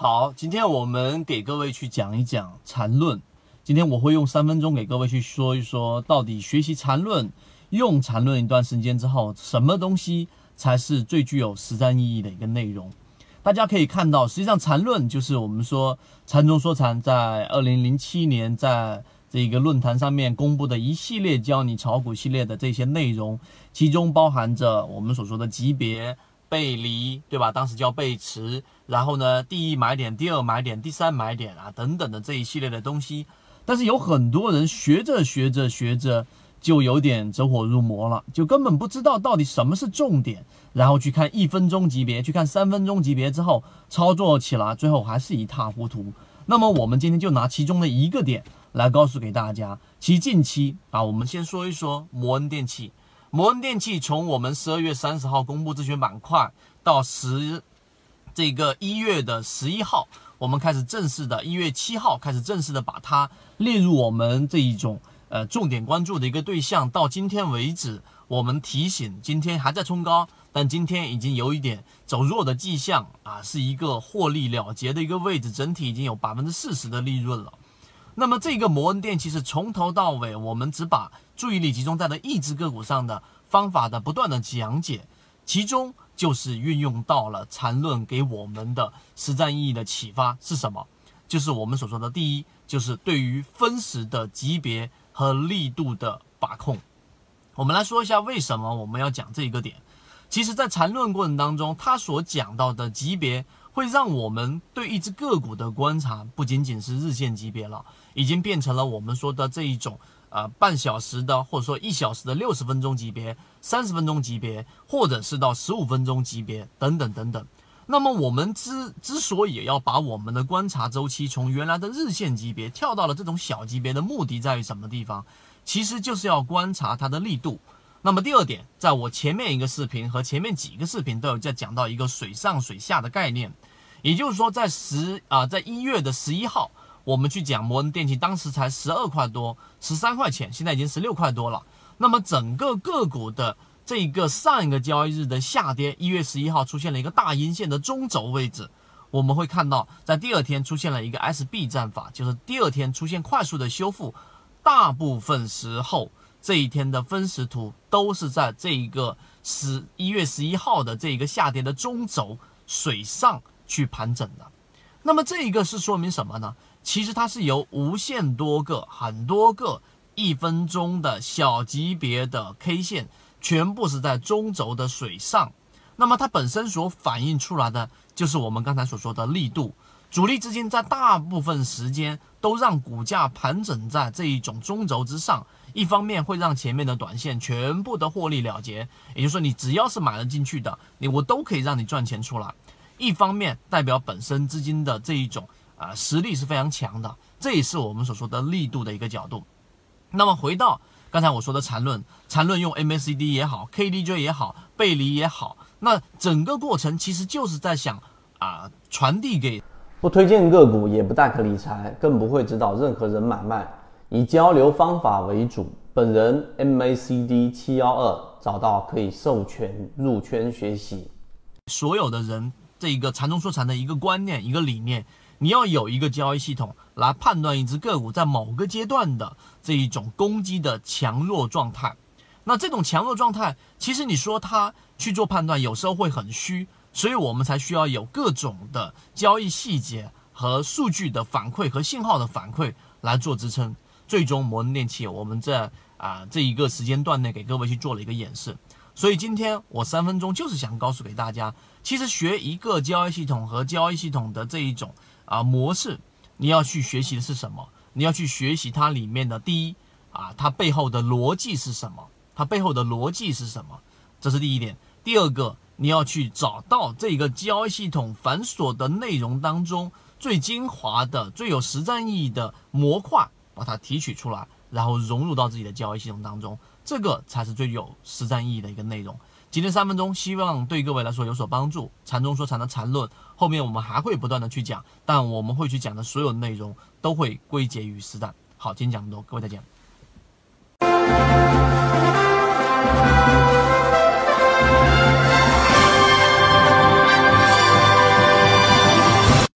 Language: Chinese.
好，今天我们给各位去讲一讲缠论。今天我会用三分钟给各位去说一说，到底学习缠论、用缠论一段时间之后，什么东西才是最具有实战意义的一个内容？大家可以看到，实际上缠论就是我们说缠中说禅在二零零七年在这个论坛上面公布的一系列教你炒股系列的这些内容，其中包含着我们所说的级别。背离，对吧？当时叫背驰，然后呢，第一买点，第二买点，第三买点啊，等等的这一系列的东西。但是有很多人学着学着学着，就有点走火入魔了，就根本不知道到底什么是重点，然后去看一分钟级别，去看三分钟级别之后，操作起来最后还是一塌糊涂。那么我们今天就拿其中的一个点来告诉给大家，其近期啊，我们先说一说摩恩电器。摩恩电器从我们十二月三十号公布这选板块到十这个一月的十一号，我们开始正式的，一月七号开始正式的把它列入我们这一种呃重点关注的一个对象。到今天为止，我们提醒今天还在冲高，但今天已经有一点走弱的迹象啊，是一个获利了结的一个位置，整体已经有百分之四十的利润了。那么这个摩恩电器是从头到尾，我们只把注意力集中在了一只个股上的方法的不断的讲解，其中就是运用到了缠论给我们的实战意义的启发是什么？就是我们所说的第一，就是对于分时的级别和力度的把控。我们来说一下为什么我们要讲这一个点。其实，在缠论过程当中，他所讲到的级别。会让我们对一只个股的观察不仅仅是日线级别了，已经变成了我们说的这一种呃半小时的或者说一小时的六十分钟级别、三十分钟级别，或者是到十五分钟级别等等等等。那么我们之之所以要把我们的观察周期从原来的日线级别跳到了这种小级别的目的在于什么地方？其实就是要观察它的力度。那么第二点，在我前面一个视频和前面几个视频都有在讲到一个水上水下的概念。也就是说，在十啊，在一月的十一号，我们去讲摩恩电器，当时才十二块多，十三块钱，现在已经十六块多了。那么整个个股的这个上一个交易日的下跌，一月十一号出现了一个大阴线的中轴位置，我们会看到，在第二天出现了一个 SB 战法，就是第二天出现快速的修复，大部分时候这一天的分时图都是在这一个十一月十一号的这一个下跌的中轴水上。去盘整的，那么这一个是说明什么呢？其实它是由无限多个、很多个一分钟的小级别的 K 线，全部是在中轴的水上，那么它本身所反映出来的就是我们刚才所说的力度。主力资金在大部分时间都让股价盘整在这一种中轴之上，一方面会让前面的短线全部的获利了结，也就是说你只要是买了进去的，你我都可以让你赚钱出来。一方面代表本身资金的这一种啊实力是非常强的，这也是我们所说的力度的一个角度。那么回到刚才我说的缠论，缠论用 MACD 也好，KDJ 也好，背离也好，那整个过程其实就是在想啊传递给不推荐个股，也不代可理财，更不会指导任何人买卖，以交流方法为主。本人 MACD 七幺二找到可以授权入圈学习，所有的人。这一个禅中说禅的一个观念，一个理念，你要有一个交易系统来判断一只个股在某个阶段的这一种攻击的强弱状态。那这种强弱状态，其实你说它去做判断，有时候会很虚，所以我们才需要有各种的交易细节和数据的反馈和信号的反馈来做支撑。最终摩恩电器，我们在啊这一个时间段内给各位去做了一个演示。所以今天我三分钟就是想告诉给大家，其实学一个交易系统和交易系统的这一种啊模式，你要去学习的是什么？你要去学习它里面的第一啊，它背后的逻辑是什么？它背后的逻辑是什么？这是第一点。第二个，你要去找到这个交易系统繁琐的内容当中最精华的、最有实战意义的模块，把它提取出来，然后融入到自己的交易系统当中。这个才是最有实战意义的一个内容。今天三分钟，希望对各位来说有所帮助。禅中说禅的禅论，后面我们还会不断的去讲，但我们会去讲的所有内容都会归结于实战。好，今天讲这么多，各位再见。